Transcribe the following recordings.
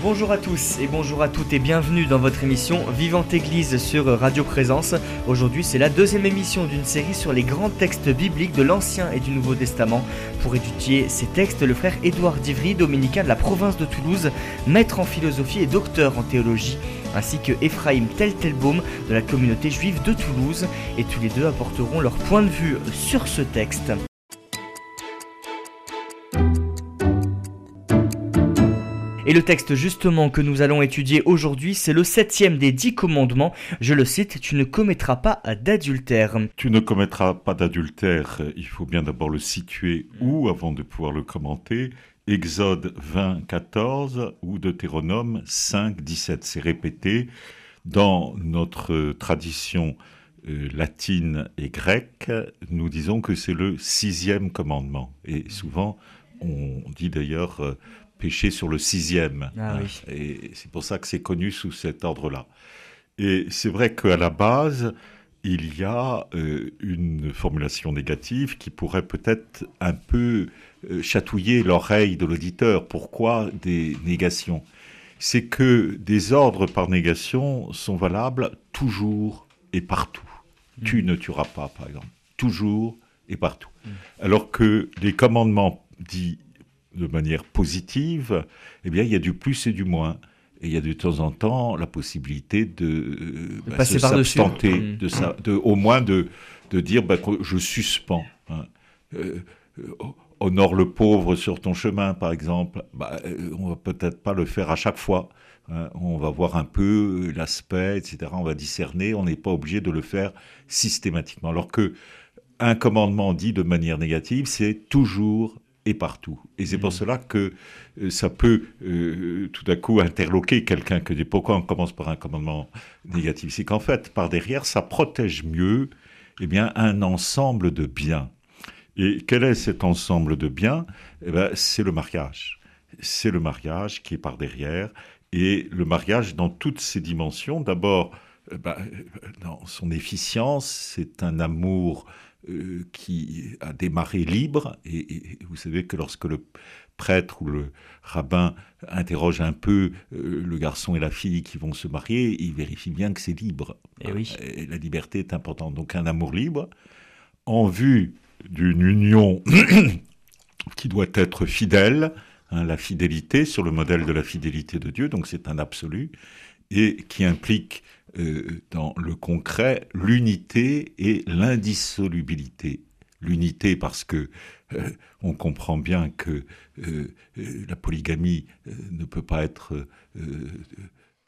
Bonjour à tous et bonjour à toutes et bienvenue dans votre émission Vivante Église sur Radio Présence. Aujourd'hui c'est la deuxième émission d'une série sur les grands textes bibliques de l'Ancien et du Nouveau Testament. Pour étudier ces textes, le frère Édouard Divry, dominicain de la province de Toulouse, maître en philosophie et docteur en théologie, ainsi que Ephraim Teltelbaum de la communauté juive de Toulouse, et tous les deux apporteront leur point de vue sur ce texte. Et le texte justement que nous allons étudier aujourd'hui, c'est le septième des dix commandements. Je le cite, tu ne commettras pas d'adultère. Tu ne commettras pas d'adultère, il faut bien d'abord le situer où avant de pouvoir le commenter. Exode 20, 14 ou Deutéronome 5, 17. C'est répété dans notre tradition euh, latine et grecque. Nous disons que c'est le sixième commandement. Et souvent, on dit d'ailleurs euh, péché sur le sixième. Ah hein. oui. Et c'est pour ça que c'est connu sous cet ordre-là. Et c'est vrai qu'à la base, il y a euh, une formulation négative qui pourrait peut-être un peu euh, chatouiller l'oreille de l'auditeur. Pourquoi des négations? C'est que des ordres par négation sont valables toujours et partout. Tu ne tueras pas, par exemple. Toujours et partout. Alors que les commandements dits de manière positive, eh bien, il y a du plus et du moins. Et il y a de temps en temps la possibilité de, euh, bah, passer se par-dessus. s'abstenter, Mm. de, de- au moins de, de dire bah, je suspends. hein. Euh, euh, honore le pauvre sur ton chemin, par exemple. Bah, on va peut-être pas le faire à chaque fois. hein. On va voir un peu l'aspect, etc. On va discerner. On n'est pas obligé de le faire systématiquement. Alors que un commandement dit de manière négative, c'est toujours et partout. Et c'est pour cela que euh, ça peut euh, tout à coup interloquer quelqu'un que dit pourquoi on commence par un commandement négatif? C'est qu'en fait, par derrière, ça protège mieux eh bien, un ensemble de biens. Et quel est cet ensemble de biens? Eh ben, C'est le mariage. C'est le mariage qui est par derrière. Et le mariage dans toutes ses dimensions, d'abord, euh, euh, dans son efficience, c'est un amour euh, qui a démarré libre. Et, et vous savez que lorsque le prêtre ou le rabbin interroge un peu euh, le garçon et la fille qui vont se marier, il vérifie bien que c'est libre. Eh oui. Et la liberté est importante. Donc un amour libre en vue d'une union qui doit être fidèle, hein, la fidélité sur le modèle de la fidélité de Dieu, donc c'est un absolu, et qui implique euh, dans le concret l'unité et l'indissolubilité. L'unité parce que euh, on comprend bien que euh, la polygamie ne peut pas être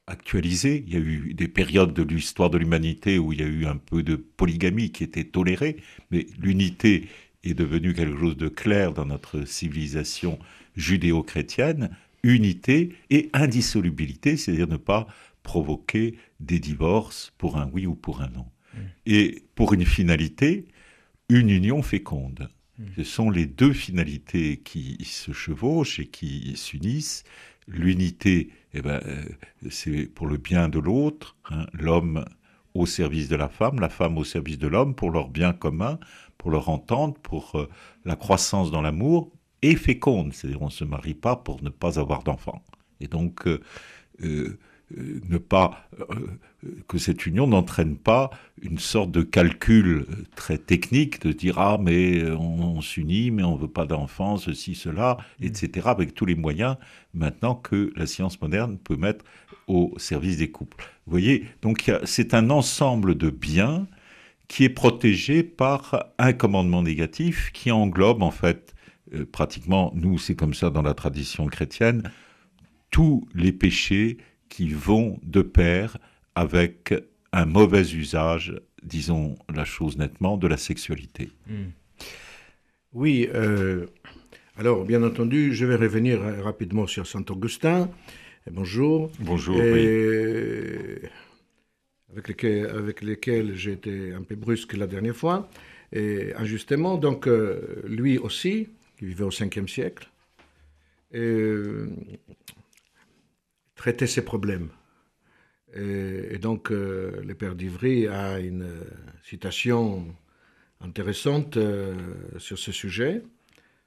actualisée. Il y a eu des périodes de l'histoire de l'humanité où il y a eu un peu de polygamie qui était tolérée, mais l'unité est devenue quelque chose de clair dans notre civilisation judéo-chrétienne, unité et indissolubilité, c'est-à-dire ne pas provoquer des divorces pour un oui ou pour un non. Et pour une finalité, une union féconde. Ce sont les deux finalités qui se chevauchent et qui s'unissent. L'unité, eh ben, euh, c'est pour le bien de l'autre, hein, l'homme au service de la femme, la femme au service de l'homme, pour leur bien commun, pour leur entente, pour euh, la croissance dans l'amour, et féconde, c'est-à-dire on ne se marie pas pour ne pas avoir d'enfants. Et donc, euh, euh, euh, ne pas euh, euh, que cette union n'entraîne pas une sorte de calcul euh, très technique de dire ah mais on, on s'unit mais on veut pas d'enfants ceci cela etc avec tous les moyens maintenant que la science moderne peut mettre au service des couples. Vous voyez donc c'est un ensemble de biens qui est protégé par un commandement négatif qui englobe en fait euh, pratiquement nous c'est comme ça dans la tradition chrétienne tous les péchés qui vont de pair avec un mauvais usage, disons la chose nettement, de la sexualité. Oui, euh, alors bien entendu, je vais revenir euh, rapidement sur Saint Augustin. Et bonjour. Bonjour. Et, oui. avec, lesquels, avec lesquels j'ai été un peu brusque la dernière fois, et injustement. Donc, euh, lui aussi, qui vivait au 5e siècle, et, euh, traitait ses problèmes. Et, donc, le père d'Ivry a une citation intéressante sur ce sujet.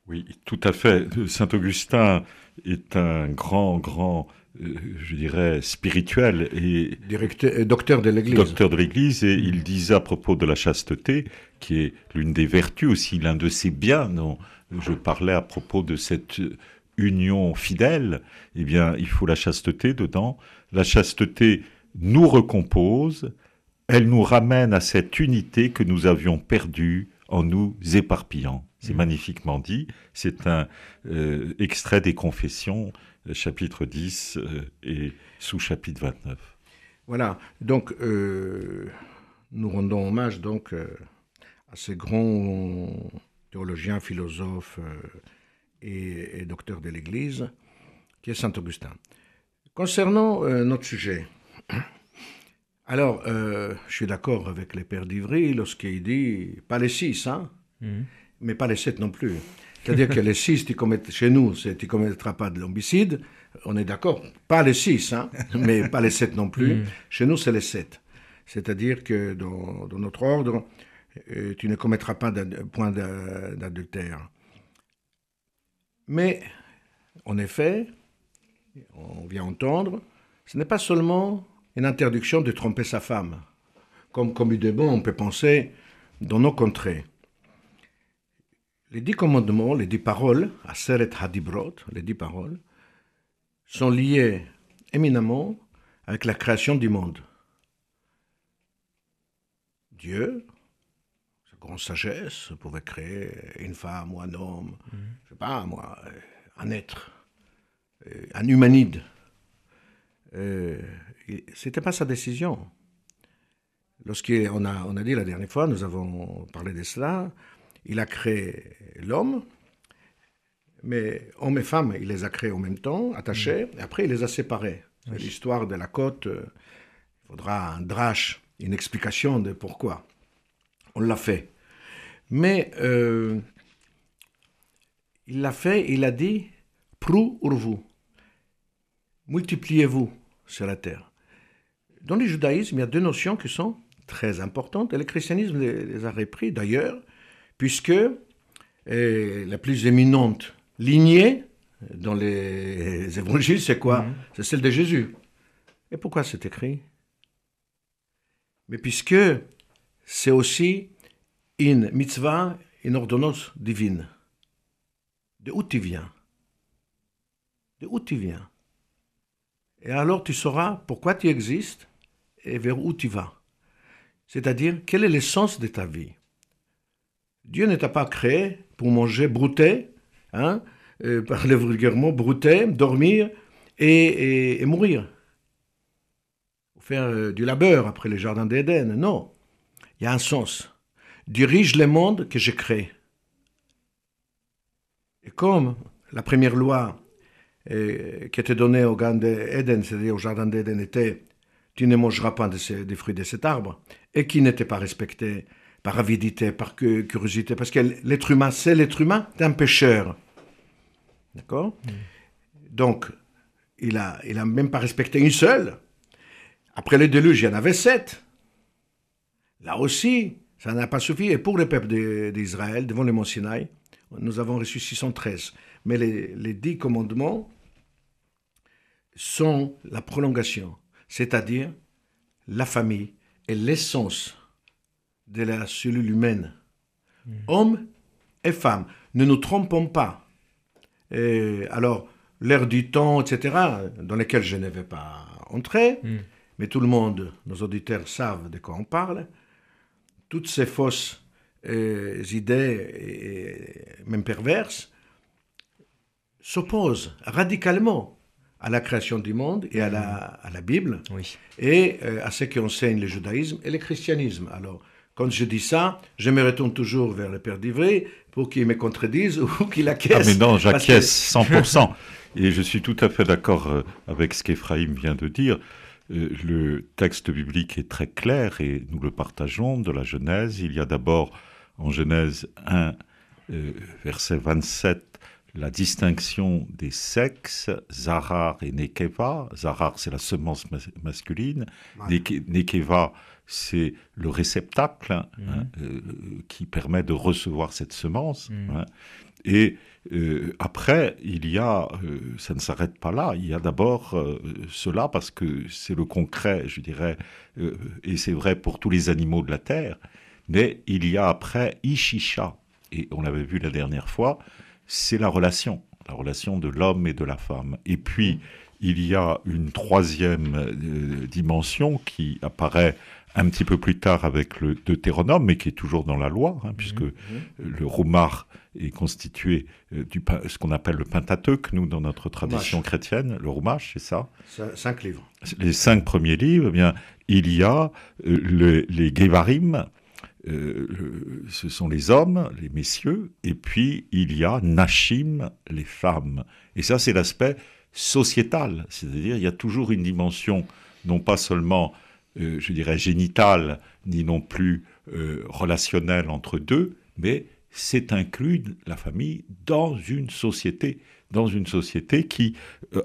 Oui, tout à fait. Saint Augustin est un grand, grand, euh, je dirais, spirituel et Directeur, docteur de l'Église. Docteur de l'Église, et il disait à propos de la chasteté, qui est l'une des vertus aussi, l'un de ses biens. dont je parlais à propos de cette union fidèle. Eh bien, il faut la chasteté dedans. La chasteté nous recompose. Elle nous ramène à cette unité que nous avions perdue en nous éparpillant. C'est mmh. magnifiquement dit. C'est un euh, extrait des Confessions, euh, chapitre 10 euh, et sous-chapitre 29. Voilà. Donc, nous rendons hommage donc à ces grands théologiens, philosophes et, et docteurs de l'Église, qui est Saint Augustin. Concernant notre sujet, alors, je suis d'accord avec les pères d'Ivry lorsqu'il dit pas les six, hein, mmh mais pas les sept non plus. C'est-à-dire que les six, tu commets, chez nous, tu ne commettras pas de l'homicide, on est d'accord. Pas les six, hein, mais pas les sept non plus. Mm. Chez nous, c'est les sept. C'est-à-dire que dans, notre ordre, euh, tu ne commettras pas de point d'adultère. Mais, en effet, on vient entendre, ce n'est pas seulement une interdiction de tromper sa femme, comme communément on peut penser dans nos contrées. Les dix commandements, les dix paroles, Aseret Hadibrot, les dix paroles, sont liés éminemment avec la création du monde. Dieu, grande sagesse, pouvait créer une femme ou un homme, je mhm. je sais pas moi, un être, euh, un humanide. Euh, C'était pas sa décision. Lorsqu'on a, on a dit la dernière fois, nous avons parlé de cela, il a créé l'homme, mais homme et femme, il les a créés en même temps, attachés, mm. et après il les a séparés. L'histoire de la côte. Euh, il faudra un drache, une explication de pourquoi. On l'a fait. Mais euh, il l'a fait, il a dit Prou urvu. Multipliez-vous sur la terre. Dans le judaïsme, il y a deux notions qui sont très importantes, et le christianisme les a repris d'ailleurs puisque euh, la plus éminente lignée dans les évangiles, c'est quoi? Mhm. C'est celle de Jésus. Et pourquoi c'est écrit? Mais puisque c'est aussi une mitzvah, une ordonnance divine. De où tu viens? De où tu viens? Et alors tu sauras pourquoi tu existes et vers où tu vas. C'est-à-dire, quel est l'essence de ta vie? Dieu ne t'a pas créé pour manger, brouter, hein, euh, parler vulgairement, brouter, dormir et, mourir. faire euh, du labeur après les jardins d'Éden. Non. Il y a un sens. Dirige le monde que j'ai créé. Et comme la première loi euh, qui était donnée au jardin d'Éden, c'est-à-dire au jardin d'Éden, était tu ne mangeras pas des fruits de cet arbre, et qui n'était pas respectée par avidité, par curiosité, parce que l'être humain, c'est l'être humain d'un pécheur. D'accord? Mm. Donc, il n'a il a même pas respecté une seule. Après le déluge, il y en avait sept. Là aussi, ça n'a pas suffi. Et pour le peuple d'Israël, devant le mont Sinaï, nous avons reçu 613. Mais les, les dix commandements sont la prolongation, c'est-à-dire la famille et l'essence de la cellule humaine. Hmm. Hommes et femmes, ne nous trompons pas. Et alors, l'ère du temps, etc., dans lesquels je ne vais pas entrer, hmm. mais tout le monde, nos auditeurs savent de quoi on parle, toutes ces fausses euh, idées, et même perverses, s'opposent radicalement à la création du monde et à la, à la Bible, et euh, à ce qui enseigne le judaïsme et le christianisme. Alors, quand je dis ça, je me retourne toujours vers le Père d'Ivry pour qu'il me contredise ou qu'il acquiesce. Ah mais non, j'acquiesce 100%. Et je suis tout à fait d'accord euh, avec ce qu'Ephraïm vient de dire. Euh, le texte biblique est très clair et nous le partageons de la Genèse. Il y a d'abord en Genèse 1, euh, verset 27, la distinction des sexes, Zarar et Nekeva. Zarar, c'est la semence masculine. Nekeva, c'est le réceptacle hein, hein, euh, qui permet de recevoir cette semence. Mhm. Hein. Et euh, après, il y a, euh, ça ne s'arrête pas là, il y a d'abord cela parce que c'est le concret, je dirais, et c'est vrai pour tous les animaux de la terre, mais il y a après Ishisha, et on l'avait vu la dernière fois, c'est la relation, la relation de l'homme et de la femme. Et puis, il y a une troisième euh, dimension qui apparaît un petit peu plus tard avec le Deutéronome, mais qui est toujours dans la loi, hein, puisque mhm. le Roumar est constitué euh, du ce qu'on appelle le Pentateuque, nous, dans notre tradition chrétienne, le Roumash, c'est ça? Cinq livres. Les cinq premiers livres, eh bien, il y a euh, les Gevarim, euh, ce sont les hommes, les messieurs, et puis il y a Nashim, les femmes. Et ça, c'est l'aspect sociétal, c'est-à-dire il y a toujours une dimension, non pas seulement, euh, je dirais, génitale, ni non plus euh, relationnelle entre deux, mais c'est inclus la famille dans une société, dans une société qui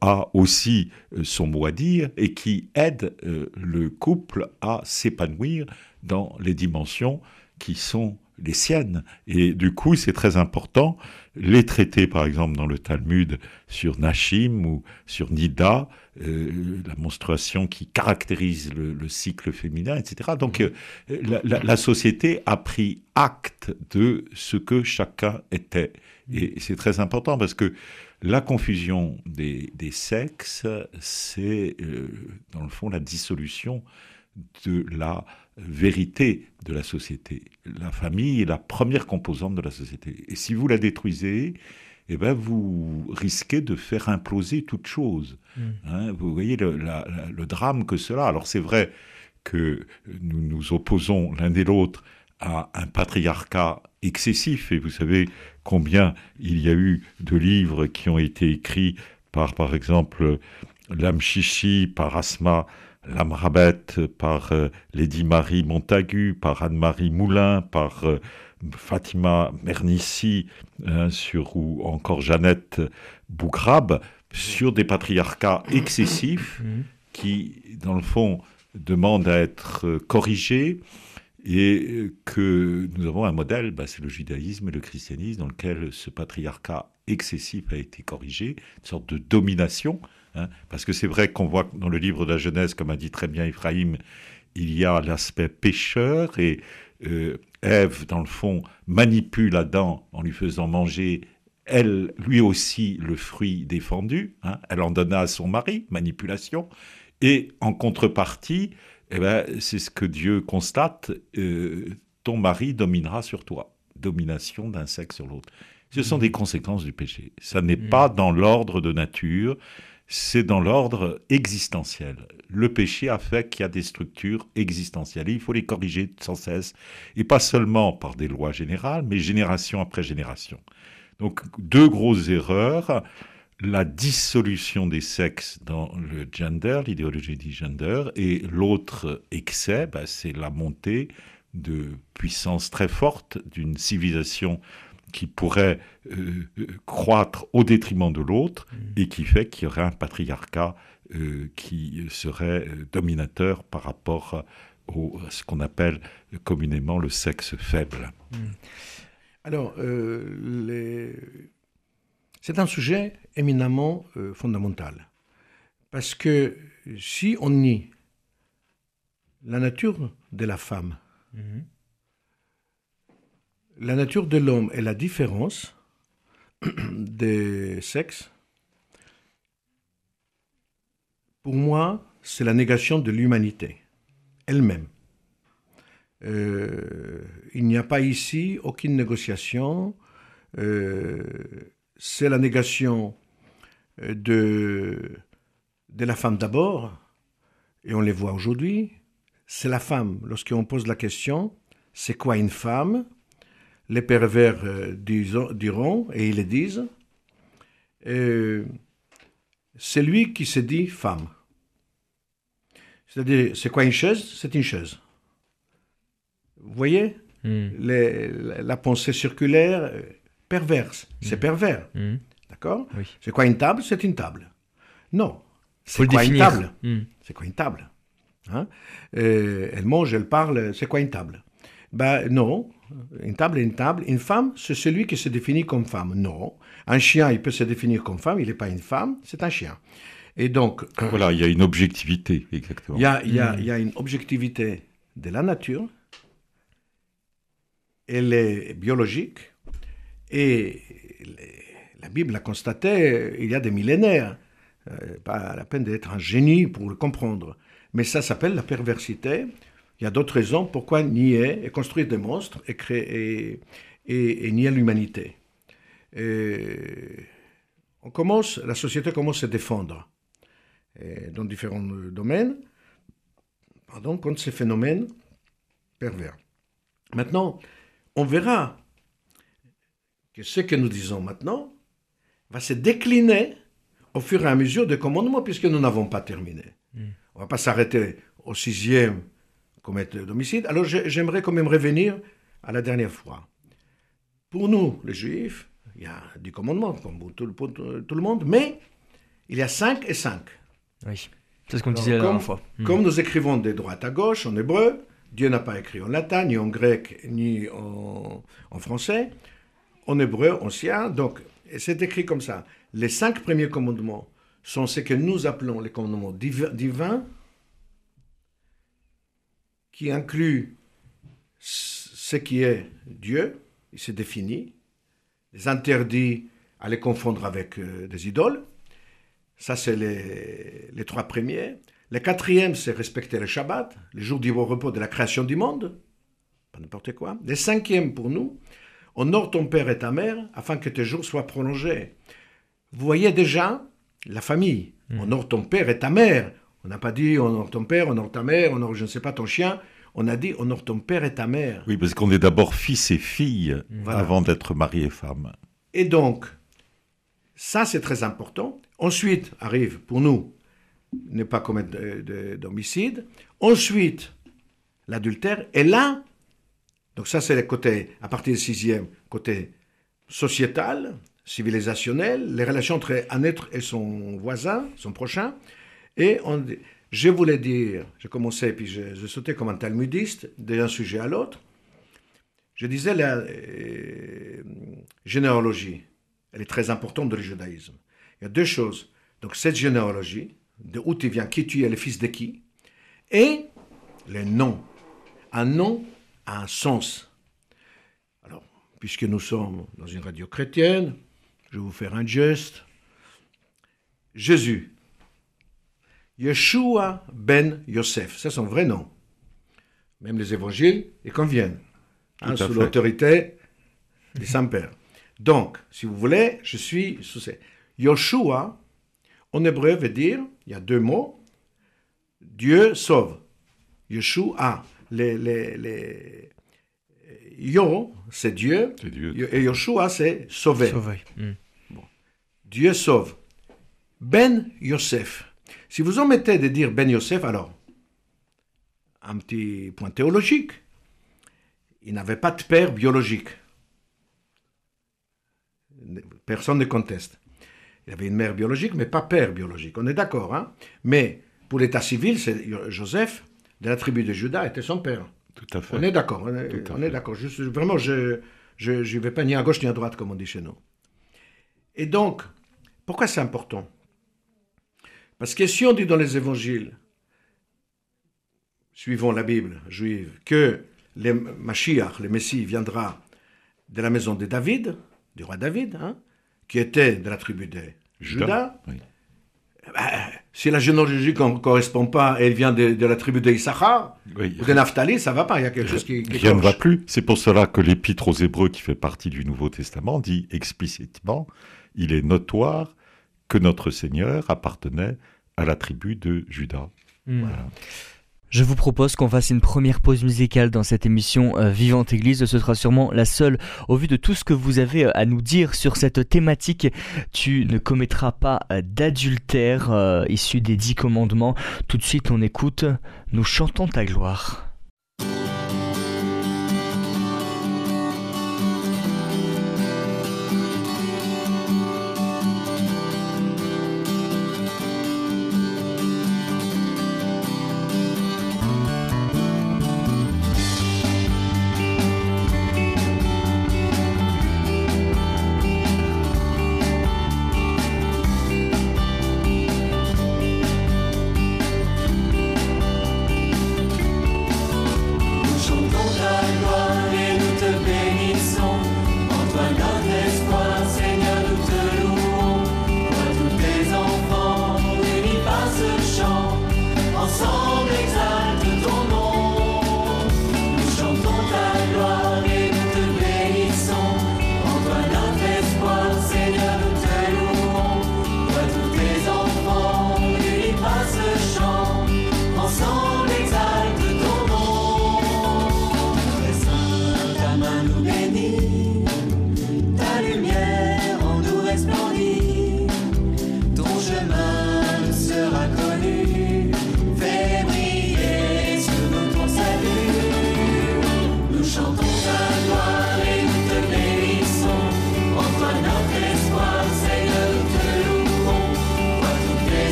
a aussi son mot à dire et qui aide le couple à s'épanouir dans les dimensions qui sont les siennes. Et du coup, c'est très important. Les traités, par exemple, dans le Talmud sur Nashim ou sur Nida, euh, la menstruation qui caractérise le, cycle féminin, etc. Donc, euh, la, société a pris acte de ce que chacun était. Et c'est très important parce que la confusion des, sexes, c'est, euh, dans le fond, la dissolution de la vérité de la société. La famille est la première composante de la société. Et si vous la détruisez, eh ben vous risquez de faire imploser toute chose. Mm. Hein, vous voyez le, le, drame que cela. Alors c'est vrai que nous nous opposons l'un et l'autre à un patriarcat excessif. Et vous savez combien il y a eu de livres qui ont été écrits par, par exemple, Lamchichi, par Asma L'Amrabette par euh, Lady Marie Montagu, par Anne-Marie Moulin, par euh, Fatima Mernissi, hein, sur, ou encore Jeannette Bougrabe, sur des patriarcats excessifs mmh. qui, dans le fond, demandent à être euh, corrigés et que nous avons un modèle, bah, c'est le judaïsme et le christianisme, dans lequel ce patriarcat excessif a été corrigé, une sorte de domination Hein, parce que c'est vrai qu'on voit dans le livre de la Genèse, comme a dit très bien Ephraïm, il y a l'aspect pécheur et euh, Ève, dans le fond, manipule Adam en lui faisant manger, elle, lui aussi, le fruit défendu. Hein. elle en donna à son mari, manipulation. Et en contrepartie, eh ben, c'est ce que Dieu constate, euh, ton mari dominera sur toi. Domination d'un sexe sur l'autre. Ce sont mmh. des conséquences du péché. Ça n'est mmh. pas dans l'ordre de nature c'est dans l'ordre existentiel. Le péché a fait qu'il y a des structures existentielles il faut les corriger sans cesse, et pas seulement par des lois générales, mais génération après génération. Donc deux grosses erreurs, la dissolution des sexes dans le gender, l'idéologie du gender, et l'autre excès, bah, c'est la montée de puissance très forte d'une civilisation qui pourrait euh, euh, croître au détriment de l'autre mm. et qui fait qu'il y aurait un patriarcat euh, qui serait dominateur par rapport à ce qu'on appelle communément le sexe faible. Mm. Alors, c'est un sujet éminemment fondamental. Parce que si on nie la nature de la femme, mm-hmm la nature de l'homme et la différence des sexes, pour moi, c'est la négation de l'humanité elle-même. Euh, il n'y a pas ici aucune négociation. Euh, c'est la négation euh, de, de la femme d'abord, et on les voit aujourd'hui. C'est la femme, lorsqu'on pose la question, c'est quoi une femme? Les pervers euh, diront, et ils le disent, euh, c'est lui qui se dit femme. C'est-à-dire, c'est quoi une chaise? C'est une chaise. Vous voyez? Hmm. la, pensée circulaire euh, perverse, c'est hmm. pervers. Hmm. D'accord? Oui. C'est quoi une table? C'est une table. Non. C'est quoi une table? C'est quoi une table? Hein? Euh, Elle mange, elle parle, c'est quoi une table? Ben non. Une table est une table. Une femme, c'est celui qui se définit comme femme. Non. Un chien, il peut se définir comme femme, il n'est pas une femme, c'est un chien. Et donc, Voilà, il y a une objectivité, exactement. il y a, il y a- il y a une objectivité de la nature. Elle est biologique. Et la Bible l'a constaté il y a des millénaires. Euh, pas la peine d'être un génie pour le comprendre. Mais ça s'appelle la perversité. Il y a d'autres raisons pourquoi nier et construire des monstres et, créer, et, et- et nier l'humanité. On commence, la société commence à se défendre dans différents euh, domaines pardon, contre ces phénomènes pervers. Maintenant, on verra que ce que nous disons maintenant va se décliner au fur et à mesure des commandements, puisque nous n'avons pas terminé. On ne va pas s'arrêter au sixième commettre d'homicide. Alors j'aimerais quand même revenir à la dernière fois. Pour nous, les juifs, il y a du commandement, comme pour tout, pour tout le monde, mais il y a cinq et cinq. Oui. C'est ce qu'on disait la comme, dernière fois. Hmm. comme nous écrivons de droite à gauche en hébreu, Dieu n'a pas écrit en latin, ni en grec, ni en, en français. En hébreu, ancien, donc c'est écrit comme ça. Les cinq premiers commandements sont ce que nous appelons les commandements div- divins, qui incluent c- ce qui est Dieu, il s'est défini, les interdits à les confondre avec euh, des idoles. Ça, c'est les, les trois premiers. Le quatrième, c'est respecter le Shabbat, le jour du repos de la création du monde. Pas n'importe quoi. Le cinquième, pour nous, honore ton père et ta mère afin que tes jours soient prolongés. Vous voyez déjà la famille. Honore ton père et ta mère. On n'a pas dit honore ton père, honore ta mère, honore, je ne sais pas, ton chien. On a dit honore ton père et ta mère. Oui, parce qu'on est d'abord fils et fille Voilà. avant d'être mari et femme. Et donc, ça c'est très important. Ensuite arrive pour nous ne pas commettre de- de- d'homicide. Ensuite, l'adultère. Et là, donc ça c'est le côté, à partir du sixième, côté sociétal, civilisationnel, les relations entre un être et son voisin, son prochain. Et je voulais dire, j'ai commencé, puis je, je sautais comme un talmudiste d'un sujet à l'autre. Je disais la euh, généalogie, elle est très importante dans le judaïsme. Il y a deux choses. Donc cette généalogie, de où tu viens, qui tu es, le fils de qui, et le nom. Un nom a un sens. Alors, puisque nous sommes dans une radio chrétienne, je vais vous faire un geste. Jésus, Yeshua ben Yosef, c'est son vrai nom. Même les évangiles y conviennent, hein, sous l'autorité du Saint-Père. Donc, si vous voulez, je suis sous ces. Yoshua, en hébreu, veut dire, il y a deux mots, Dieu sauve. Yeshua, les, les, les- Yo, c'est Dieu, et Yoshua, c'est sauver. Dieu sauve. Ben Yosef. Si vous omettez de dire Ben Yosef, alors, un petit point théologique, il n'avait pas de père biologique. Personne ne conteste. Il avait une mère biologique, mais pas père biologique. On est d'accord, hein Mais pour l'état civil, c'est Joseph, de la tribu de Juda, était son père. Tout à fait. On est d'accord, on est, on est d'accord. Vraiment, je ne vais pas ni à gauche ni à droite, comme on dit chez nous. Et donc, pourquoi c'est important? Parce que si on dit dans les évangiles, suivant la Bible juive, que le Mashiach, le Messie, viendra de la maison de David, du roi David, hein, qui était de la tribu de Juda, Oui. si la généalogie ne correspond pas et elle vient de, de la tribu de Issachar Oui. ou de Naphtali, ça va pas, il y a quelque chose qui, qui Rien ne va plus. C'est pour cela que l'épître aux Hébreux, qui fait partie du Nouveau Testament, dit explicitement il est notoire que notre Seigneur appartenait à la tribu de Juda. Hmm. Voilà. Je vous propose qu'on fasse une première pause musicale dans cette émission euh, Vivante Église. Ce sera sûrement la seule au vu de tout ce que vous avez euh, à nous dire sur cette thématique. Tu ne commettras pas euh, d'adultère euh, issu des dix commandements. Tout de suite, on écoute Nous chantons ta gloire.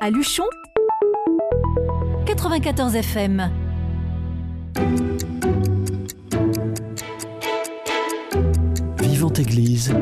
À Luchon 94 FM. Vivante Église,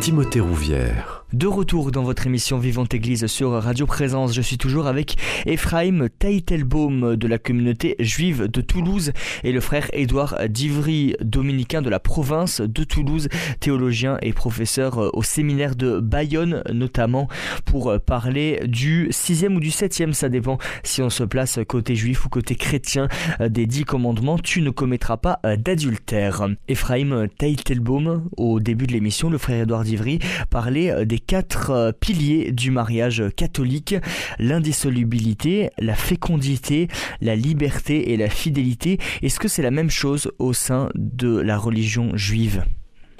Timothée Rouvière. De retour dans votre émission Vivante Église sur Radio Présence, je suis toujours avec Ephraim Taitelbaum de la communauté juive de Toulouse et le frère Édouard Divry, dominicain de la province de Toulouse, théologien et professeur au séminaire de Bayonne notamment pour parler du sixième ou du septième, ça dépend si on se place côté juif ou côté chrétien des dix commandements, tu ne commettras pas d'adultère. Ephraim Taitelbaum, au début de l'émission, le frère Édouard Divry parlait des quatre euh, piliers du mariage catholique, l'indissolubilité, la fécondité, la liberté et la fidélité. Est-ce que c'est la même chose au sein de la religion juive?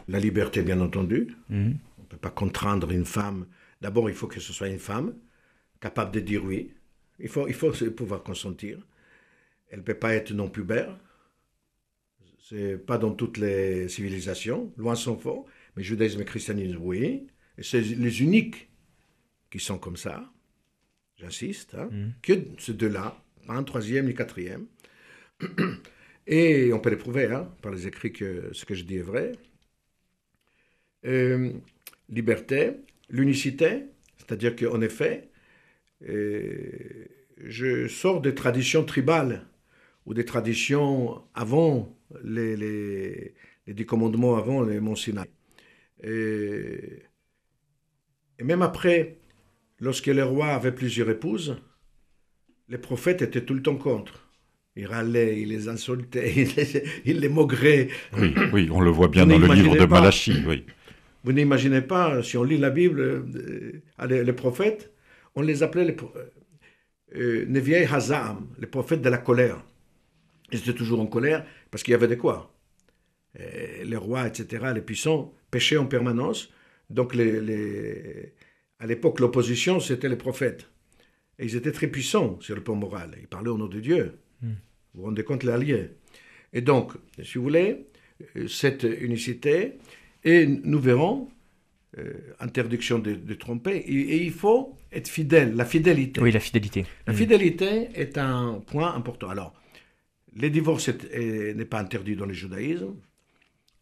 La liberté, bien entendu. Mhm. On ne peut pas contraindre une femme. D'abord, il faut que ce soit une femme capable de dire oui. Il faut, il faut pouvoir consentir. Elle ne peut pas être non pubère. C'est pas dans toutes les civilisations, loin s'en faut. Mais judaïsme et christianisme, oui. Et c'est les uniques qui sont comme ça. J'insiste. hein, Que ces deux-là, pas un troisième ni quatrième. Et on peut le prouver hein, par les écrits que ce que je dis est vrai. Euh, liberté, l'unicité, c'est-à-dire qu'en effet, euh, je sors des traditions tribales ou des traditions avant les, les, les dix commandements, avant les Mont Sinaï. Et, et même après, lorsque les rois avaient plusieurs épouses, les prophètes étaient tout le temps contre. Ils râlaient, ils les insultaient, ils les, ils les maugréaient. Oui, oui, on le voit bien Vous dans le livre de pas. Malachie. Oui. Vous n'imaginez pas, si on lit la Bible, euh, euh, les, les prophètes, on les appelait les euh, Neviei Hazam, les prophètes de la colère. Ils étaient toujours en colère parce qu'il y avait de quoi. Euh, les rois, etc., les puissants, péchaient en permanence. Donc, les, les- à l'époque, l'opposition, c'était les prophètes. Et ils étaient très puissants sur le plan moral. Ils parlaient au nom de Dieu. Vous vous rendez compte, l'allié. Et donc, si vous voulez, euh, cette unicité, et nous verrons, euh, interdiction de, de tromper, et, et il faut être fidèle, la fidélité. Oui, la fidélité. La fidélité est un point important. Alors, le divorce est- est- n'est pas interdit dans le judaïsme.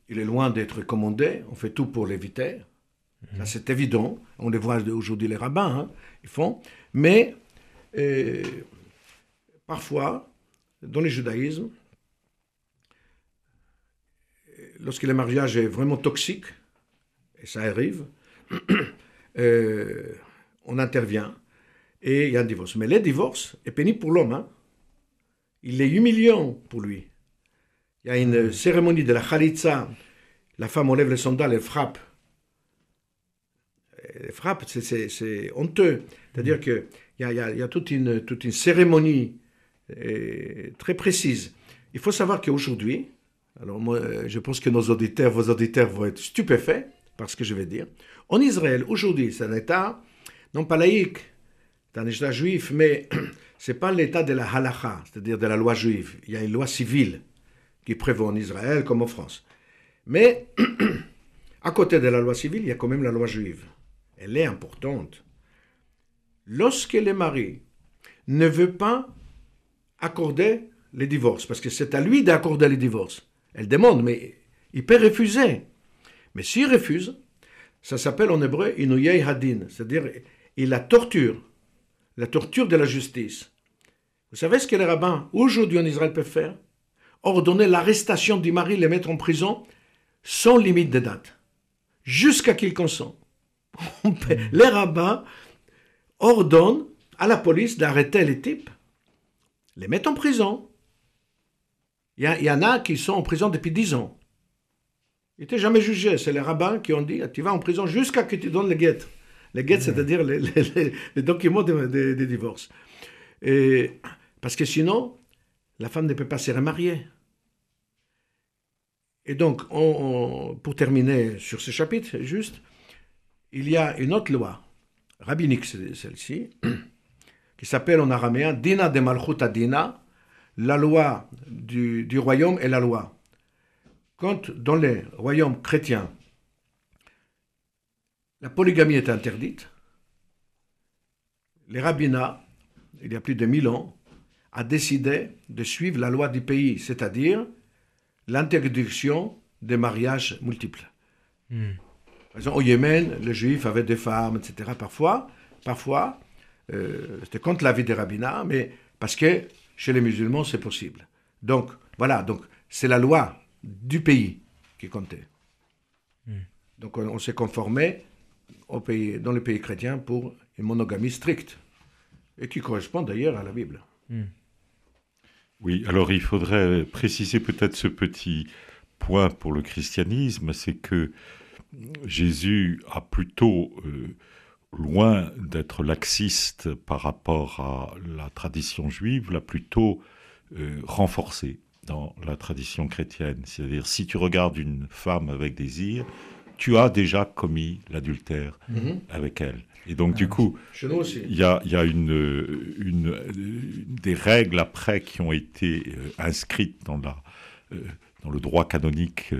Il est loin d'être commandé. On fait tout pour l'éviter. Ça, c'est évident. On les voit aujourd'hui, les rabbins, hein, ils font. Mais, euh, parfois, dans le judaïsme, lorsque le mariage est vraiment toxique, et ça arrive, euh, on intervient et il y a un divorce. Mais le divorce est pénible pour l'homme. hein. Il est humiliant pour lui. Il y a une cérémonie de la Khalitsa. La femme enlève les sandales, elle frappe. Frappe, c'est- honteux. C'est-à-dire qu'il y a, toute, une, cérémonie euh, très précise. Il faut savoir qu'aujourd'hui, alors moi, euh, je pense que nos auditeurs, vos auditeurs vont être stupéfaits par ce que je vais dire. En Israël, aujourd'hui, c'est un État, non pas laïque, c'est un État juif, mais c'est pas l'État de la halakha, c'est-à-dire de la loi juive. Il y a une loi civile qui prévaut en Israël comme en France. Mais à côté de la loi civile, il y a quand même la loi juive. Elle est importante. Lorsque le mari ne veut pas accorder les divorces, parce que c'est à lui d'accorder les divorces. Elle demande, mais il peut refuser. Mais s'il refuse, ça s'appelle en hébreu inuyei hadin, c'est-à-dire il la torture, la torture de la justice. Vous savez ce que les rabbins aujourd'hui en Israël peuvent faire? Ordonner l'arrestation du mari, le mettre en prison sans limite de date, jusqu'à qu'il consent. Peut- Les rabbins ordonnent à la police d'arrêter les types les mettent en prison. Il y, en a qui sont en prison depuis 10 ans. Ils n'étaient jamais jugés. C'est les rabbins qui ont dit tu vas en prison jusqu'à que tu donnes les guettes. Les guettes, c'est-à-dire les, les- les- les documents de, de- de divorce. Et, parce que sinon, la femme ne peut pas se remarier. Et donc, on- on- pour terminer sur ce chapitre, juste, il y a une autre loi, rabbinique celle-ci, qui s'appelle en araméen Dina de Malchut Dina, la loi du, royaume et la loi. Quand dans les royaumes chrétiens, la polygamie est interdite, les rabbinats, il y a plus de 1000 ans, a décidé de suivre la loi du pays, c'est-à-dire l'interdiction des mariages multiples. Par exemple, au Yémen, les juifs avaient des femmes, etc. Parfois, parfois euh, c'était contre l'avis des rabbinats, mais parce que chez les musulmans, c'est possible. Donc, voilà, donc c'est la loi du pays qui comptait. Donc, on, on s'est conformé au pays, dans les pays chrétiens pour une monogamie stricte, et qui correspond d'ailleurs à la Bible. Oui, alors il faudrait préciser peut-être ce petit point pour le christianisme, c'est que Jésus a plutôt, euh, loin d'être laxiste par rapport à la tradition juive, l'a plutôt euh, renforcé dans la tradition chrétienne. C'est-à-dire, si tu regardes une femme avec désir, tu as déjà commis l'adultère avec elle. Et donc, du coup, nous aussi. il y a, il y a une, une, des règles après qui ont été euh, inscrites dans, la, euh, dans le droit canonique,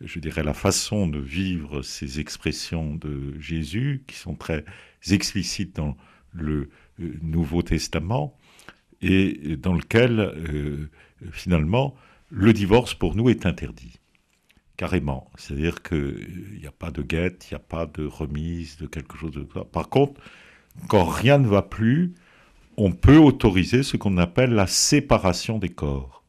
je dirais la façon de vivre ces expressions de Jésus, qui sont très explicites dans le euh, Nouveau Testament, et dans lequel, euh, finalement, le divorce pour nous est interdit. Carrément. C'est-à-dire qu'il n'y a pas de guette, il n'y a pas de remise de quelque chose de ça. Par contre, quand rien ne va plus, on peut autoriser ce qu'on appelle la séparation des corps.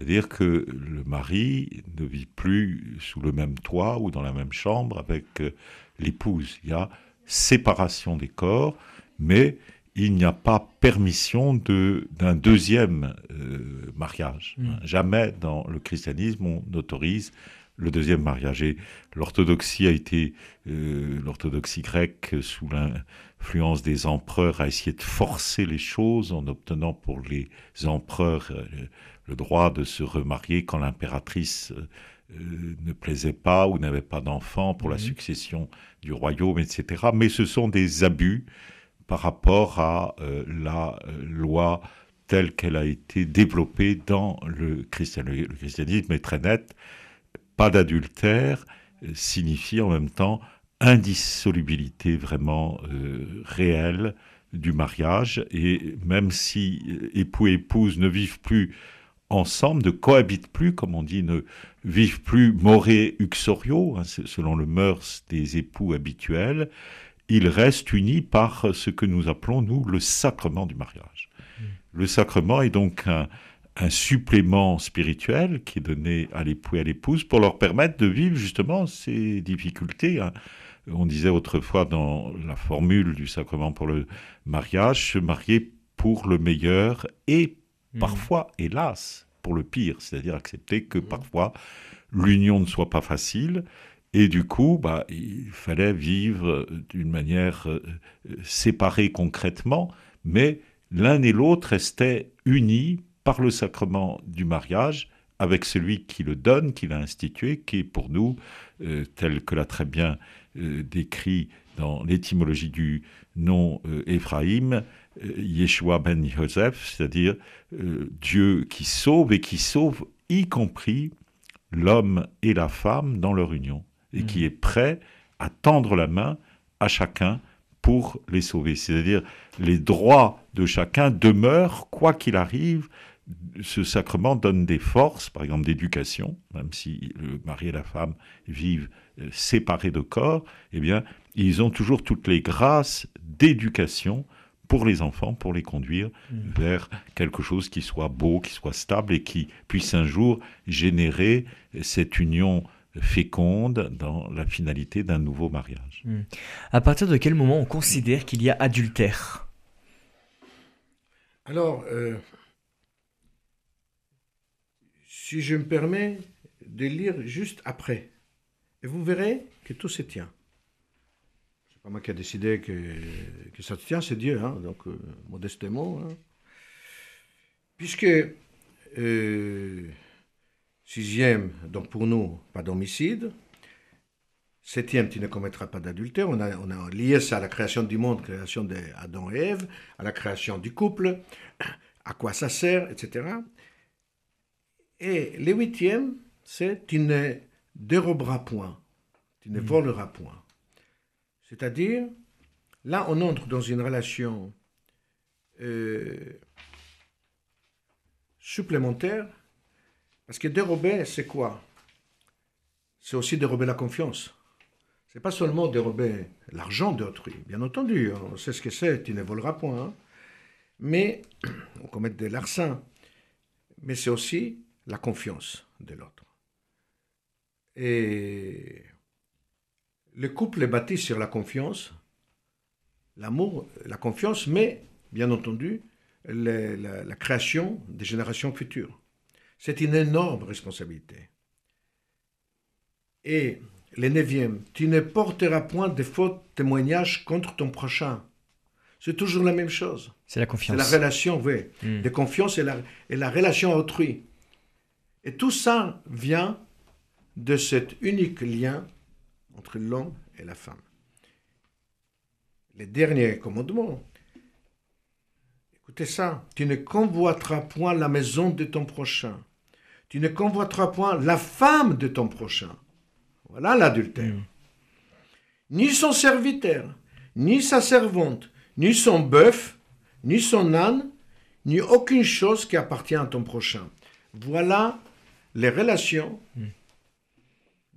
C'est-à-dire que le mari ne vit plus sous le même toit ou dans la même chambre avec euh, l'épouse. Il y a séparation des corps, mais il n'y a pas permission de- d'un deuxième euh, mariage. Mm. Jamais dans le christianisme on autorise le deuxième mariage. Et l'orthodoxie a été, euh, l'orthodoxie grecque, sous l'influence des empereurs, a essayé de forcer les choses en obtenant pour les empereurs euh, le, droit de se remarier quand l'impératrice euh, euh, ne plaisait pas ou n'avait pas d'enfant pour la Mhm. succession du royaume, etc. Mais ce sont des abus par rapport à euh, la euh, loi telle qu'elle a été développée dans le christianisme. Le christianisme est très net pas d'adultère signifie en même temps indissolubilité vraiment réelle du mariage et même si époux et épouse ne vivent plus ensemble, ne cohabitent plus, comme on dit, ne vivent plus more uxorio, hein, selon le mœurs des époux habituels, ils restent unis par ce que nous appelons, nous, le sacrement du mariage. Le sacrement est donc un, un supplément spirituel qui est donné à l'époux et à l'épouse pour leur permettre de vivre justement ces difficultés. hein. On disait autrefois dans la formule du sacrement pour le mariage, se marier pour le meilleur et parfois, hélas, pour le pire, c'est-à-dire accepter que parfois l'union ne soit pas facile. Et du coup, bah, il fallait vivre d'une manière euh, séparée concrètement, mais l'un et l'autre restaient unis par le sacrement du mariage avec celui qui le donne, qui l'a institué, qui est pour nous, euh, tel que l'a très bien euh, décrit dans l'étymologie du nom Éphraïm, Yeshua ben Yosef, c'est-à-dire euh, Dieu qui sauve et qui sauve y compris l'homme et la femme dans leur union, et qui est prêt à tendre la main à chacun pour les sauver. C'est-à-dire les droits de chacun demeurent, quoi qu'il arrive, ce sacrement donne des forces, par exemple d'éducation, même si le mari et la femme vivent euh, séparés de corps, eh bien, ils ont toujours toutes les grâces d'éducation pour les enfants, pour les conduire vers quelque chose qui soit beau, qui soit stable et qui puisse un jour générer cette union féconde dans la finalité d'un nouveau mariage. À partir de quel moment on considère qu'il y a adultère? Alors, euh, si je me permets de lire juste après. Et vous verrez que tout se tient. C'est pas moi qui a décidé que, que ça se tient, c'est Dieu, hein, donc euh, modestement. hein. Puisque, euh, sixième, donc pour nous, pas d'homicide. Septième, tu ne commettras pas d'adultère. On a, on a lié ça à la création du monde, création d'Adam et Ève, à la création du couple, à quoi ça sert, etc. Et le huitième, c'est tu ne déroberas point, tu ne voleras point. C'est-à-dire, là, on entre dans une relation euh, supplémentaire, parce que dérober, c'est quoi? C'est aussi dérober la confiance. C'est pas seulement dérober l'argent d'autrui, bien entendu, hein, on sait ce que c'est, tu ne voleras point, hein. mais on commet des larcins, mais c'est aussi la confiance de l'autre. Et le couple est bâti sur la confiance, l'amour, la confiance, mais bien entendu, la, la création des générations futures. C'est une énorme responsabilité. Et le neuvième, tu ne porteras point de faux témoignages contre ton prochain. C'est toujours la même chose. C'est la C'est confiance. la relation, oui, Mm. de confiance et la, et la relation à autrui. Et tout ça vient de cet unique lien entre l'homme et la femme. Le dernier commandement, écoutez ça, tu ne convoiteras point la maison de ton prochain. Tu ne convoiteras point la femme de ton prochain. Voilà l'adultère. Ni son serviteur, ni sa servante, ni son bœuf, ni son âne, ni aucune chose qui appartient à ton prochain. Voilà les relations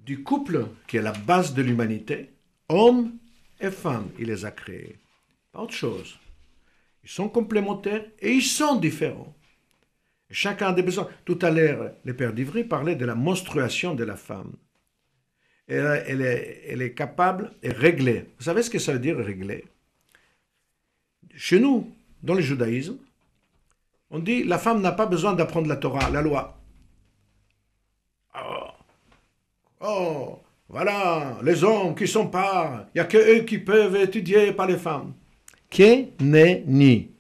du couple qui est la base de l'humanité, homme et femme. Il les a créés. Pas autre chose. Ils sont complémentaires et ils sont différents. Chacun a des besoins. Tout à l'heure, le père d'Ivry parlait de la menstruation de la femme. Elle, est, capable et réglée. Vous savez ce que ça veut dire régler? Chez nous, dans le judaïsme, on dit la femme n'a pas besoin d'apprendre la Torah, la loi. Oh, oh, voilà, les hommes qui sont pas, il n'y a que eux qui peuvent étudier, pas les femmes. Que ni.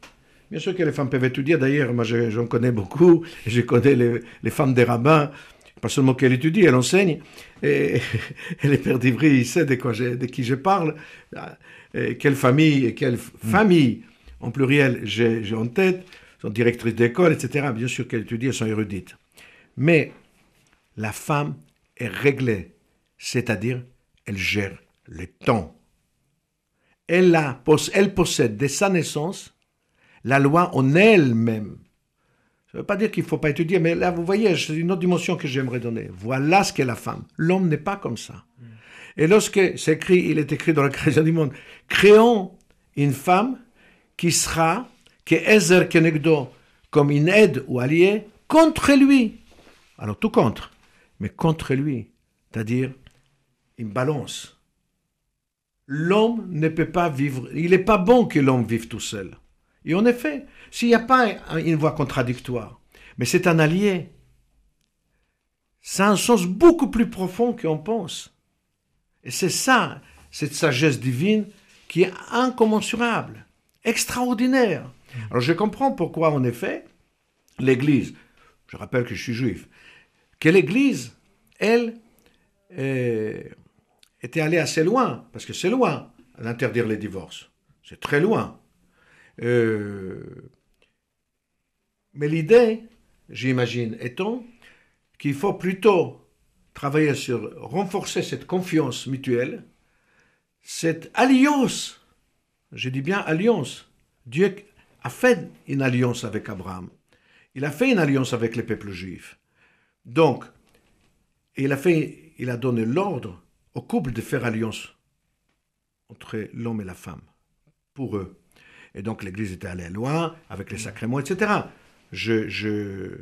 Bien sûr que les femmes peuvent étudier, d'ailleurs, moi je- j'en connais beaucoup, je connais les, les femmes des rabbins, pas seulement qu'elles étudient, elles enseignent, et, et le père d'Ivry, il sait de, quoi je- de qui je parle, et quelle famille, et quelle famille, en pluriel, j'ai j'ai en tête, sont directrices d'école, etc. Bien sûr qu'elles étudient, elles sont érudites. Mais la femme est réglée, c'est-à-dire elle gère le temps. Elle, a, elle possède dès sa naissance la loi en elle-même. Ça ne veut pas dire qu'il ne faut pas étudier, mais là, vous voyez, c'est une autre dimension que j'aimerais donner. Voilà ce qu'est la femme. L'homme n'est pas comme ça. Et lorsque c'est écrit, il est écrit dans la création du monde, créons une femme qui sera, que Ezer Kenegdo, comme une aide ou allié, contre lui. Alors tout contre, mais contre lui. C'est-à-dire une balance. L'homme ne peut pas vivre, il n'est pas bon que l'homme vive tout seul. Et en effet, s'il n'y a pas un- une voix contradictoire, mais c'est un allié, ça a un sens beaucoup plus profond qu'on pense. Et c'est ça, cette sagesse divine qui est incommensurable, extraordinaire. Alors je comprends pourquoi, en effet, l'Église, je rappelle que je suis juif, que l'Église, elle, euh, était allée assez loin, parce que c'est loin d'interdire les divorces. C'est très loin. Euh, mais l'idée, j'imagine, étant qu'il faut plutôt travailler sur renforcer cette confiance mutuelle, cette alliance. Je dis bien alliance. Dieu a fait une alliance avec Abraham. Il a fait une alliance avec les peuples juifs. Donc, il a, fait, il a donné l'ordre au couple de faire alliance entre l'homme et la femme, pour eux. Et donc l'Église était allée loin avec les sacrements, etc. Je, je...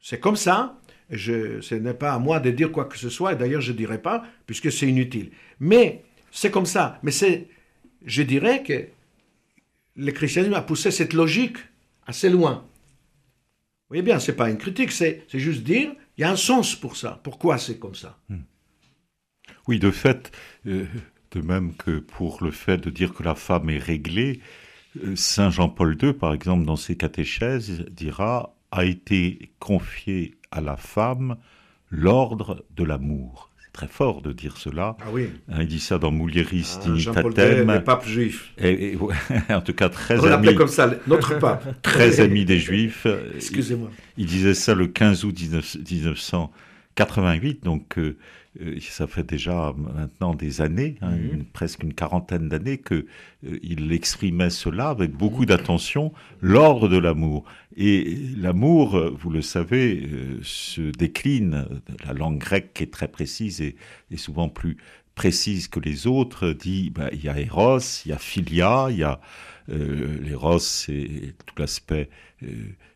C'est comme ça. Je, ce n'est pas à moi de dire quoi que ce soit, et d'ailleurs je ne dirai pas, puisque c'est inutile. Mais c'est comme ça. Mais c'est, je dirais que le christianisme a poussé cette logique assez loin. Voyez bien, ce n'est pas une critique, c'est, c'est juste dire Il y a un sens pour ça. Pourquoi c'est comme ça? Oui, de fait, euh, de même que pour le fait de dire que la femme est réglée, euh, Saint Jean-Paul II, par exemple, dans ses catéchèses, dira a été confié à la femme l'ordre de l'amour. Très fort de dire cela. Ah oui. Hein, il dit ça dans Mulieris Ah, Jean-Paul II, le Dignitatem. pape juif. Et, et- ouais, en tout cas, très On ami, comme ça, notre pape. très ami des Juifs. Excusez-moi. Il disait ça le 15 août 19 1988, donc euh, euh, ça fait déjà maintenant des années, hein, Mhm. une- presque une quarantaine d'années, que euh, il exprimait cela avec beaucoup d'attention, l'ordre de l'amour. Et l'amour, vous le savez, euh, se décline. La langue grecque est très précise et, et souvent plus précise que les autres, dit bah, il y a Eros, il y a Philia, il y a euh, l'Eros, c'est tout l'aspect euh,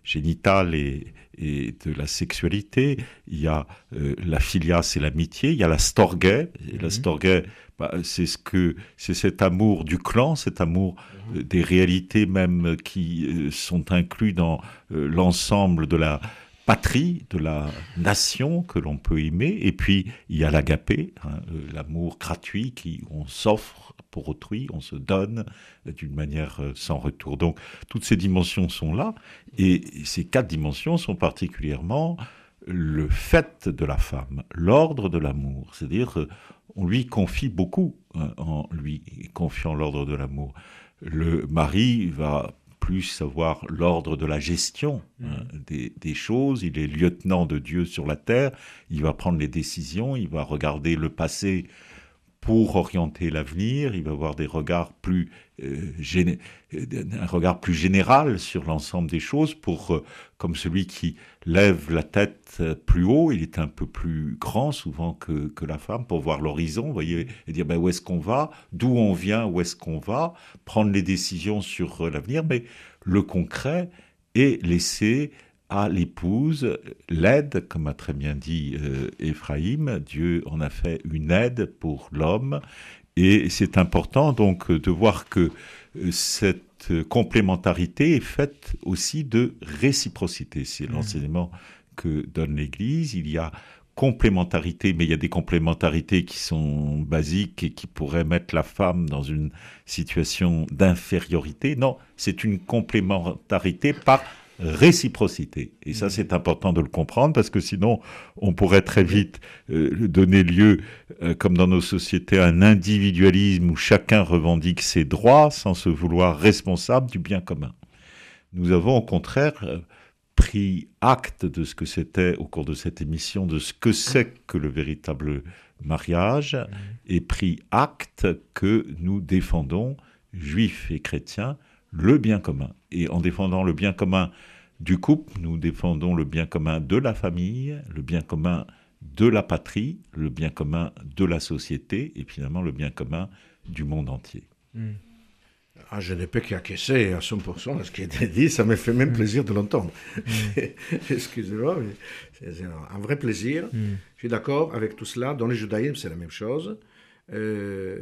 génital et, et de la sexualité. Il y a euh, la Philia, c'est l'amitié. Il y a la Storgé. Et La Mhm. Storgé, bah, c'est ce que c'est cet amour du clan, cet amour euh, des réalités même qui euh, sont inclus dans euh, l'ensemble de la patrie, de la nation que l'on peut aimer. Et puis, il y a l'agapé, hein, l'amour gratuit qui on s'offre pour autrui, on se donne d'une manière euh, sans retour. Donc, toutes ces dimensions sont là. Et ces quatre dimensions sont particulièrement le fait de la femme, l'ordre de l'amour. C'est-à-dire, on lui confie beaucoup hein, en lui confiant l'ordre de l'amour. Le mari va plus avoir l'ordre de la gestion hein, des, des choses. Il est lieutenant de Dieu sur la terre. Il va prendre les décisions. Il va regarder le passé pour orienter l'avenir. Il va avoir euh, euh, un regard plus général sur l'ensemble des choses. Pour euh, comme celui qui lève la tête plus haut, il est un peu plus grand souvent que, la femme pour voir l'horizon. Voyez et dire ben, où est-ce qu'on va, d'où on vient, où est-ce qu'on va, prendre les décisions sur l'avenir. Mais le concret est laissé à l'épouse l'aide, comme a très bien dit euh, Éphraïm. Dieu en a fait une aide pour l'homme. Et c'est important donc de voir que euh, cette complémentarité est faite aussi de réciprocité. C'est l'enseignement que donne l'Église. Il y a complémentarité, mais il y a des complémentarités qui sont basiques et qui pourraient mettre la femme dans une situation d'infériorité. Non, c'est une complémentarité par réciprocité. Et ça, c'est important de le comprendre parce que sinon, on pourrait très vite euh, donner lieu, euh, comme dans nos sociétés, à un individualisme où chacun revendique ses droits sans se vouloir responsable du bien commun. Nous avons au contraire euh, pris acte de ce que c'était au cours de cette émission, de ce que c'est que le véritable mariage, et pris acte que nous défendons, juifs et chrétiens, le bien commun. Et en défendant le bien commun du couple, nous défendons le bien commun de la famille, le bien commun de la patrie, le bien commun de la société, et finalement le bien commun du monde entier. Ah, je ne peux qu'acquiescer à 100% à ce qui a été dit. Ça me fait même plaisir de l'entendre. Excusez-moi, mais c'est un, vrai plaisir. Je suis d'accord avec tout cela. Dans le judaïsme, c'est la même chose. Euh,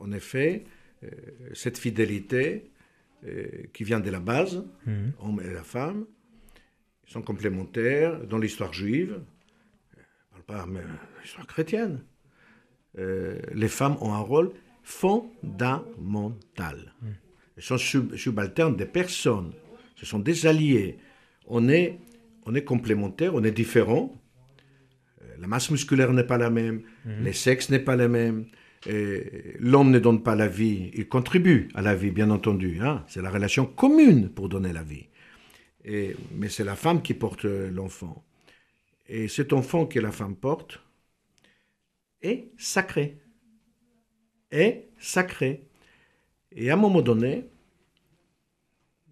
en effet, euh, cette fidélité euh, qui vient de la base, homme et la femme, ils sont complémentaires dans l'histoire juive. Je ne parle pas mais l'histoire chrétienne. Euh, les femmes ont un rôle fondamental. Elles sont sub- subalternes des personnes. Ce sont des alliés. On est, on est complémentaires, on est différents. Euh, La masse musculaire n'est pas la même, les sexes n'est pas les mêmes. L'homme ne donne pas la vie, il contribue à la vie, bien entendu. hein. C'est la relation commune pour donner la vie. Mais c'est la femme qui porte l'enfant. Et cet enfant que la femme porte est sacré. Est sacré. Et à un moment donné,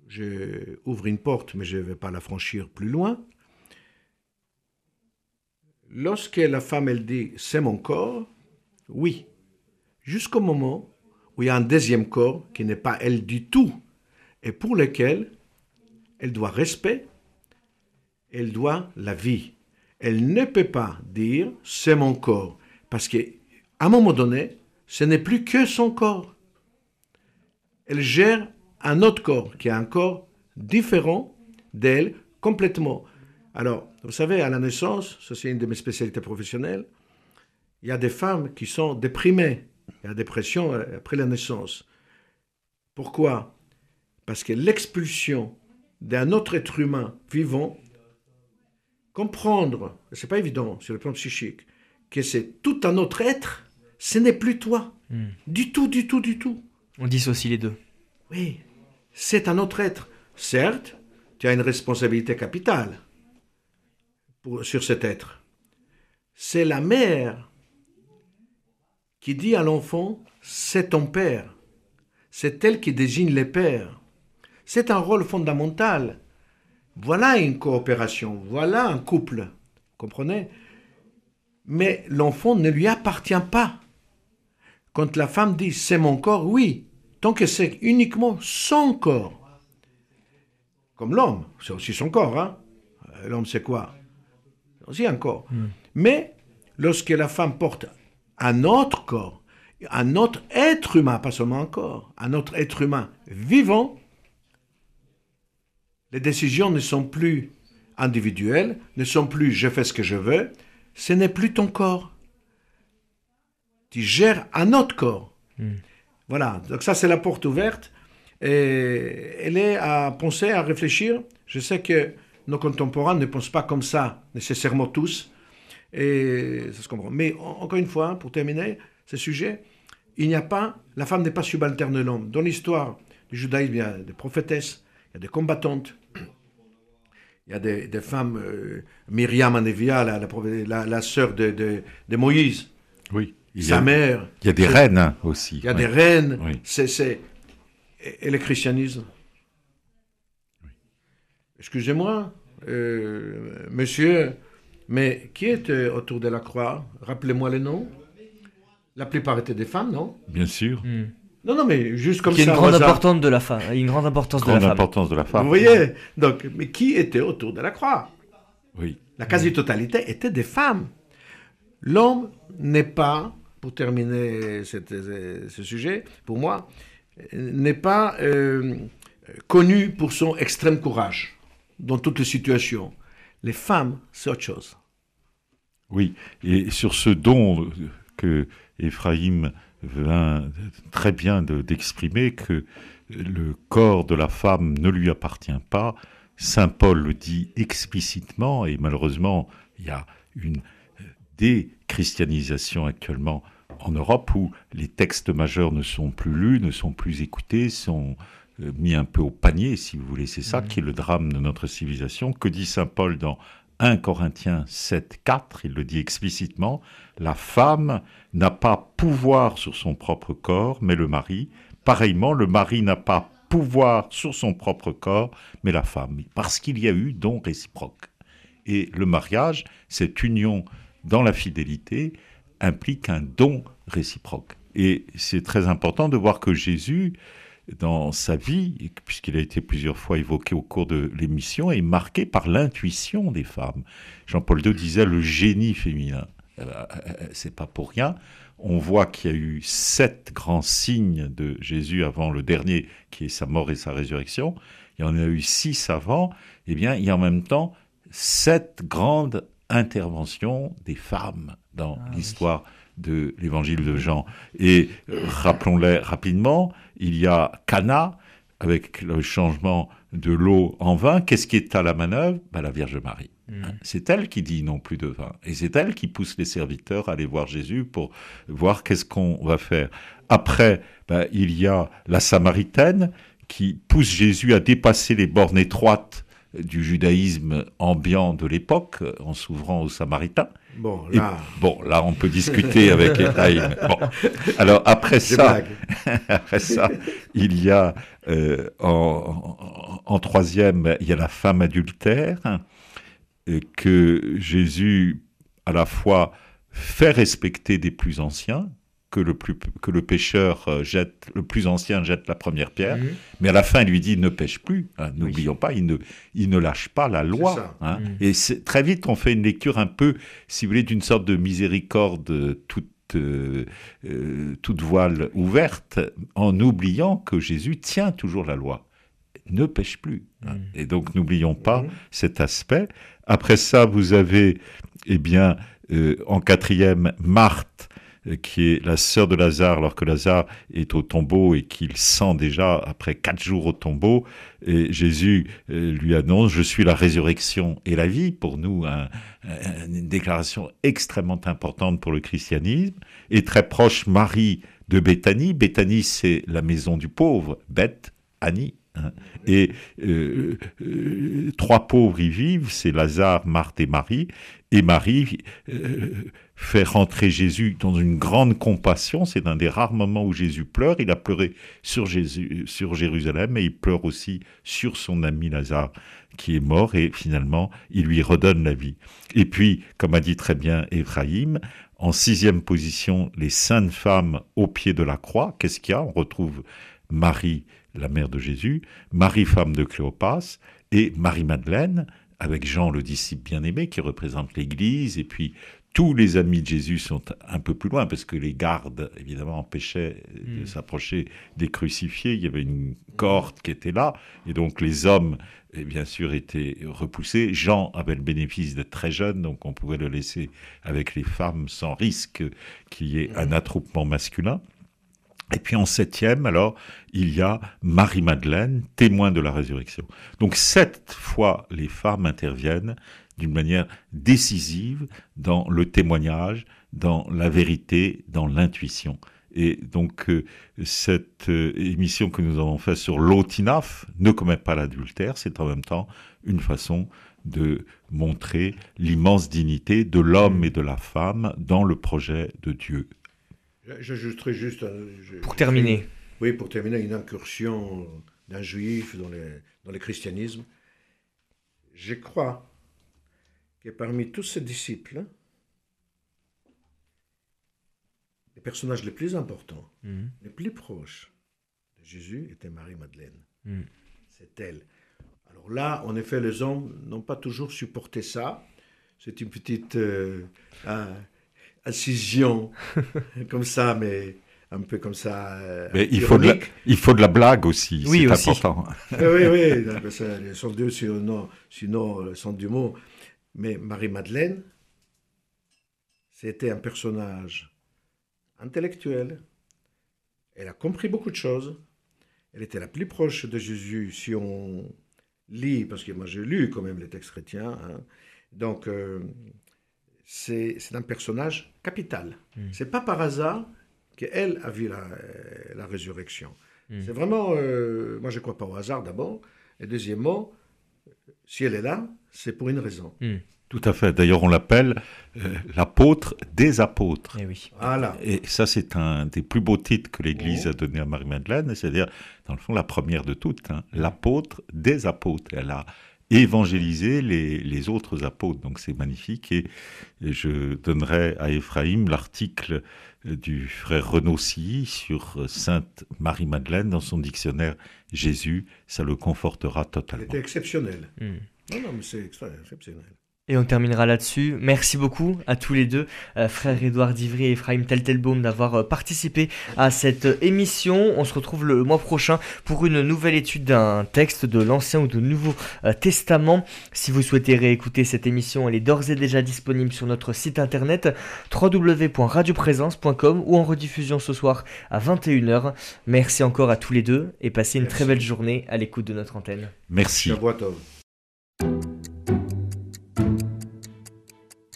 je ouvre une porte, mais je ne vais pas la franchir plus loin. Lorsque la femme, elle dit, c'est mon corps, oui. Jusqu'au moment où il y a un deuxième corps qui n'est pas elle du tout, et pour lequel elle doit respect, elle doit la vie. Elle ne peut pas dire, c'est mon corps, parce qu'à un moment donné, ce n'est plus que son corps. Elle gère un autre corps, qui est un corps différent d'elle, complètement. Alors, vous savez, à la naissance, c'est une de mes spécialités professionnelles, il y a des femmes qui sont déprimées. La dépression euh, après la naissance. Pourquoi? Parce que l'expulsion d'un autre être humain vivant, comprendre, c'est pas évident sur le plan psychique, que c'est tout un autre être, ce n'est plus toi. Hmm. Du tout, du tout, du tout. On dissocie les deux. Oui, c'est un autre être. Certes, tu as une responsabilité capitale pour- sur cet être. C'est la mère qui dit à l'enfant, c'est ton père. C'est elle qui désigne les pères. C'est un rôle fondamental. Voilà une coopération, voilà un couple. Comprenez? Mais l'enfant ne lui appartient pas. Quand la femme dit c'est mon corps, oui, tant que c'est uniquement son corps. Comme l'homme, c'est aussi son corps. Hein? Euh, L'homme, c'est quoi? C'est aussi un corps. Mais lorsque la femme porte un autre corps, un autre être humain, pas seulement un corps, un autre être humain vivant, les décisions ne sont plus individuelles, ne sont plus je fais ce que je veux, ce n'est plus ton corps. Tu gères un autre corps. Voilà, donc ça c'est la porte ouverte. Et elle est à penser, à réfléchir. Je sais que nos contemporains ne pensent pas comme ça, nécessairement tous. Et ça se comprend. Mais en- encore une fois, pour terminer ce sujet, il n'y a pas, la femme n'est pas subalterne de l'homme. Dans l'histoire du judaïsme, il y a des prophétesses, il y a des combattantes, il y a des, des femmes, euh, Myriam Anevia, la, la, sœur de, de, de Moïse, Oui. Il sa a, mère, il y a des reines hein, aussi. il y a des reines, Oui. c'est, c'est... Et, et le christianisme Excusez-moi, euh, monsieur, mais qui était autour de la croix? Rappelez-moi les noms. La plupart étaient des femmes, non? Bien sûr. Hmm. Non, non, mais juste comme Il y a ça. une grande importance de la femme. Une grande importance de la femme. importance de la femme. Vous voyez? Donc, mais qui était autour de la croix? Oui. La quasi-totalité était des femmes. L'homme n'est pas, pour terminer cette- ce sujet, pour moi, n'est pas euh, connu pour son extrême courage dans toutes les situations. Les femmes, c'est autre chose. Oui, et sur ce don que Ephraim vient très bien de- d'exprimer, que le corps de la femme ne lui appartient pas, Saint Paul le dit explicitement, et malheureusement, il y a une déchristianisation actuellement en Europe où les textes majeurs ne sont plus lus, ne sont plus écoutés, sont mis un peu au panier, si vous voulez. C'est ça qui est le drame de notre civilisation. Que dit Saint Paul dans 1 Corinthiens 7, 4 Il le dit explicitement la femme n'a pas pouvoir sur son propre corps, mais le mari. Pareillement, le mari n'a pas pouvoir sur son propre corps, mais la femme. Parce qu'il y a eu don réciproque. Et le mariage, cette union dans la fidélité, implique un don réciproque. Et c'est très important de voir que Jésus, dans sa vie, puisqu'il a été plusieurs fois évoqué au cours de l'émission, est marqué par l'intuition des femmes. Jean-Paul II disait le génie féminin. Euh, euh, C'est pas pour rien. On voit qu'il y a eu sept grands signes de Jésus avant le dernier, qui est sa mort et sa résurrection. Il y en a eu six avant. Eh bien, il y a en même temps sept grandes interventions des femmes dans l'histoire de l'évangile de Jean. Et euh, rappelons-les rapidement, il y a Cana avec le changement de l'eau en vin. Qu'est-ce qui est à la manœuvre? Ben, La Vierge Marie. Hein, C'est elle qui dit non plus de vin. Et c'est elle qui pousse les serviteurs à aller voir Jésus pour voir qu'est-ce qu'on va faire. Après, ben, il y a la Samaritaine qui pousse Jésus à dépasser les bornes étroites du judaïsme ambiant de l'époque en s'ouvrant aux Samaritains. Bon, Et- là, bon, là, on peut discuter avec Ephraim. Bon. Alors, après ça, blague. après ça, il y a euh, en, en- en troisième, il y a la femme adultère euh, que Jésus à la fois fait respecter des plus anciens, que le, plus, que le pécheur euh, jette, le plus ancien jette la première pierre, mais à la fin, il lui dit ne pêche plus. hein, N'oublions pas, il ne, il ne lâche pas la loi. hein. Mhm. Et c'est- très vite, on fait une lecture un peu, si vous voulez, d'une sorte de miséricorde euh, toute, euh, euh, toute voile ouverte, en oubliant que Jésus tient toujours la loi. ne pêche plus. Mm. Et donc n'oublions pas cet aspect. Après ça, vous avez, eh bien, euh, en quatrième, Marthe, qui est la sœur de Lazare, alors que Lazare est au tombeau et qu'il sent déjà après quatre jours au tombeau. Et Jésus euh, lui annonce, je suis la résurrection et la vie. Pour nous, un- un- une déclaration extrêmement importante pour le christianisme. Et très proche, Marie de Béthanie. Béthanie, c'est la maison du pauvre. Beth, Annie. Hein. Et euh, euh, trois pauvres y vivent, c'est Lazare, Marthe et Marie. Et Marie euh, fait rentrer Jésus dans une grande compassion. C'est un des rares moments où Jésus pleure. Il a pleuré sur, Jérusalem et il pleure aussi sur son ami Lazare qui est mort et finalement il lui redonne la vie. Et puis, comme a dit très bien Ephraïm, en sixième position, les saintes femmes au pied de la croix. Qu'est-ce qu'il y a? On retrouve Marie, la mère de Jésus, Marie, femme de Cléopas, et Marie-Madeleine, avec Jean, le disciple bien-aimé, qui représente l'Église, et puis tous les amis de Jésus sont un peu plus loin, parce que les gardes, évidemment, empêchaient de Mm. s'approcher des crucifiés. Il y avait une corde qui était là, et donc les hommes, eh bien sûr, étaient repoussés. Jean avait le bénéfice d'être très jeune, donc on pouvait le laisser avec les femmes sans risque qu'il y ait un attroupement masculin. Et puis en septième, alors, il y a Marie-Madeleine, témoin de la résurrection. Donc sept fois, les femmes interviennent d'une manière décisive dans le témoignage, dans la vérité, dans l'intuition. Et donc euh, cette euh, émission que nous avons faite sur l'Otinaf, ne commet pas l'adultère, c'est en même temps une façon de montrer l'immense dignité de l'homme et de la femme dans le projet de Dieu. J'ajouterais juste. je- Pour terminer. oui, pour terminer, une incursion d'un juif dans, les, dans le christianisme. Je crois que parmi tous ces disciples, les personnages les plus importants, Mhm. les plus proches de Jésus étaient Marie-Madeleine. Mm. C'est elle. Alors là, en effet, les hommes n'ont pas toujours supporté ça. C'est une petite euh, incision comme ça, mais un peu comme ça. euh, Mais il faut, de la, il faut de la blague aussi, Oui, c'est aussi. important. Oui, oui, sont deux, sinon, sinon le sens du mot. Mais Marie-Madeleine, c'était un personnage intellectuel. Elle a compris beaucoup de choses. Elle était la plus proche de Jésus si on lit, parce que moi j'ai lu quand même les textes chrétiens. hein. Donc, euh, c'est c'est un personnage capital. Mm. C'est pas par hasard qu'elle a vu la, euh, la résurrection. Mm. C'est vraiment, euh, moi je ne crois pas au hasard d'abord. Et deuxièmement, si elle est là, c'est pour une raison. Tout à fait. D'ailleurs, on l'appelle euh, l'apôtre des apôtres. Eh oui. Voilà. Et ça, c'est un des plus beaux titres que l'Église Oh. a donné à Marie-Madeleine, c'est-à-dire, dans le fond, la première de toutes, hein, l'apôtre des apôtres. Elle a évangélisé les, les autres apôtres, donc c'est magnifique. Et, je donnerai à Ephraïm l'article du frère Renaud Silly sur euh, Sainte Marie-Madeleine dans son dictionnaire Jésus, ça le confortera totalement. était exceptionnelle. Mm. Non, non, mais c'est exceptionnel. Et on terminera là-dessus. Merci beaucoup à tous les deux, euh, frères Édouard Divry et Ephraim Teltelbaum, d'avoir euh, participé à cette euh, émission. On se retrouve le mois prochain pour une nouvelle étude d'un texte de l'Ancien ou de Nouveau euh, Testament. Si vous souhaitez réécouter cette émission, elle est d'ores et déjà disponible sur notre site internet www.radioprésence.com ou en rediffusion ce soir à 21h. Merci encore à tous les deux et passez une Merci. très belle journée à l'écoute de notre antenne. Merci.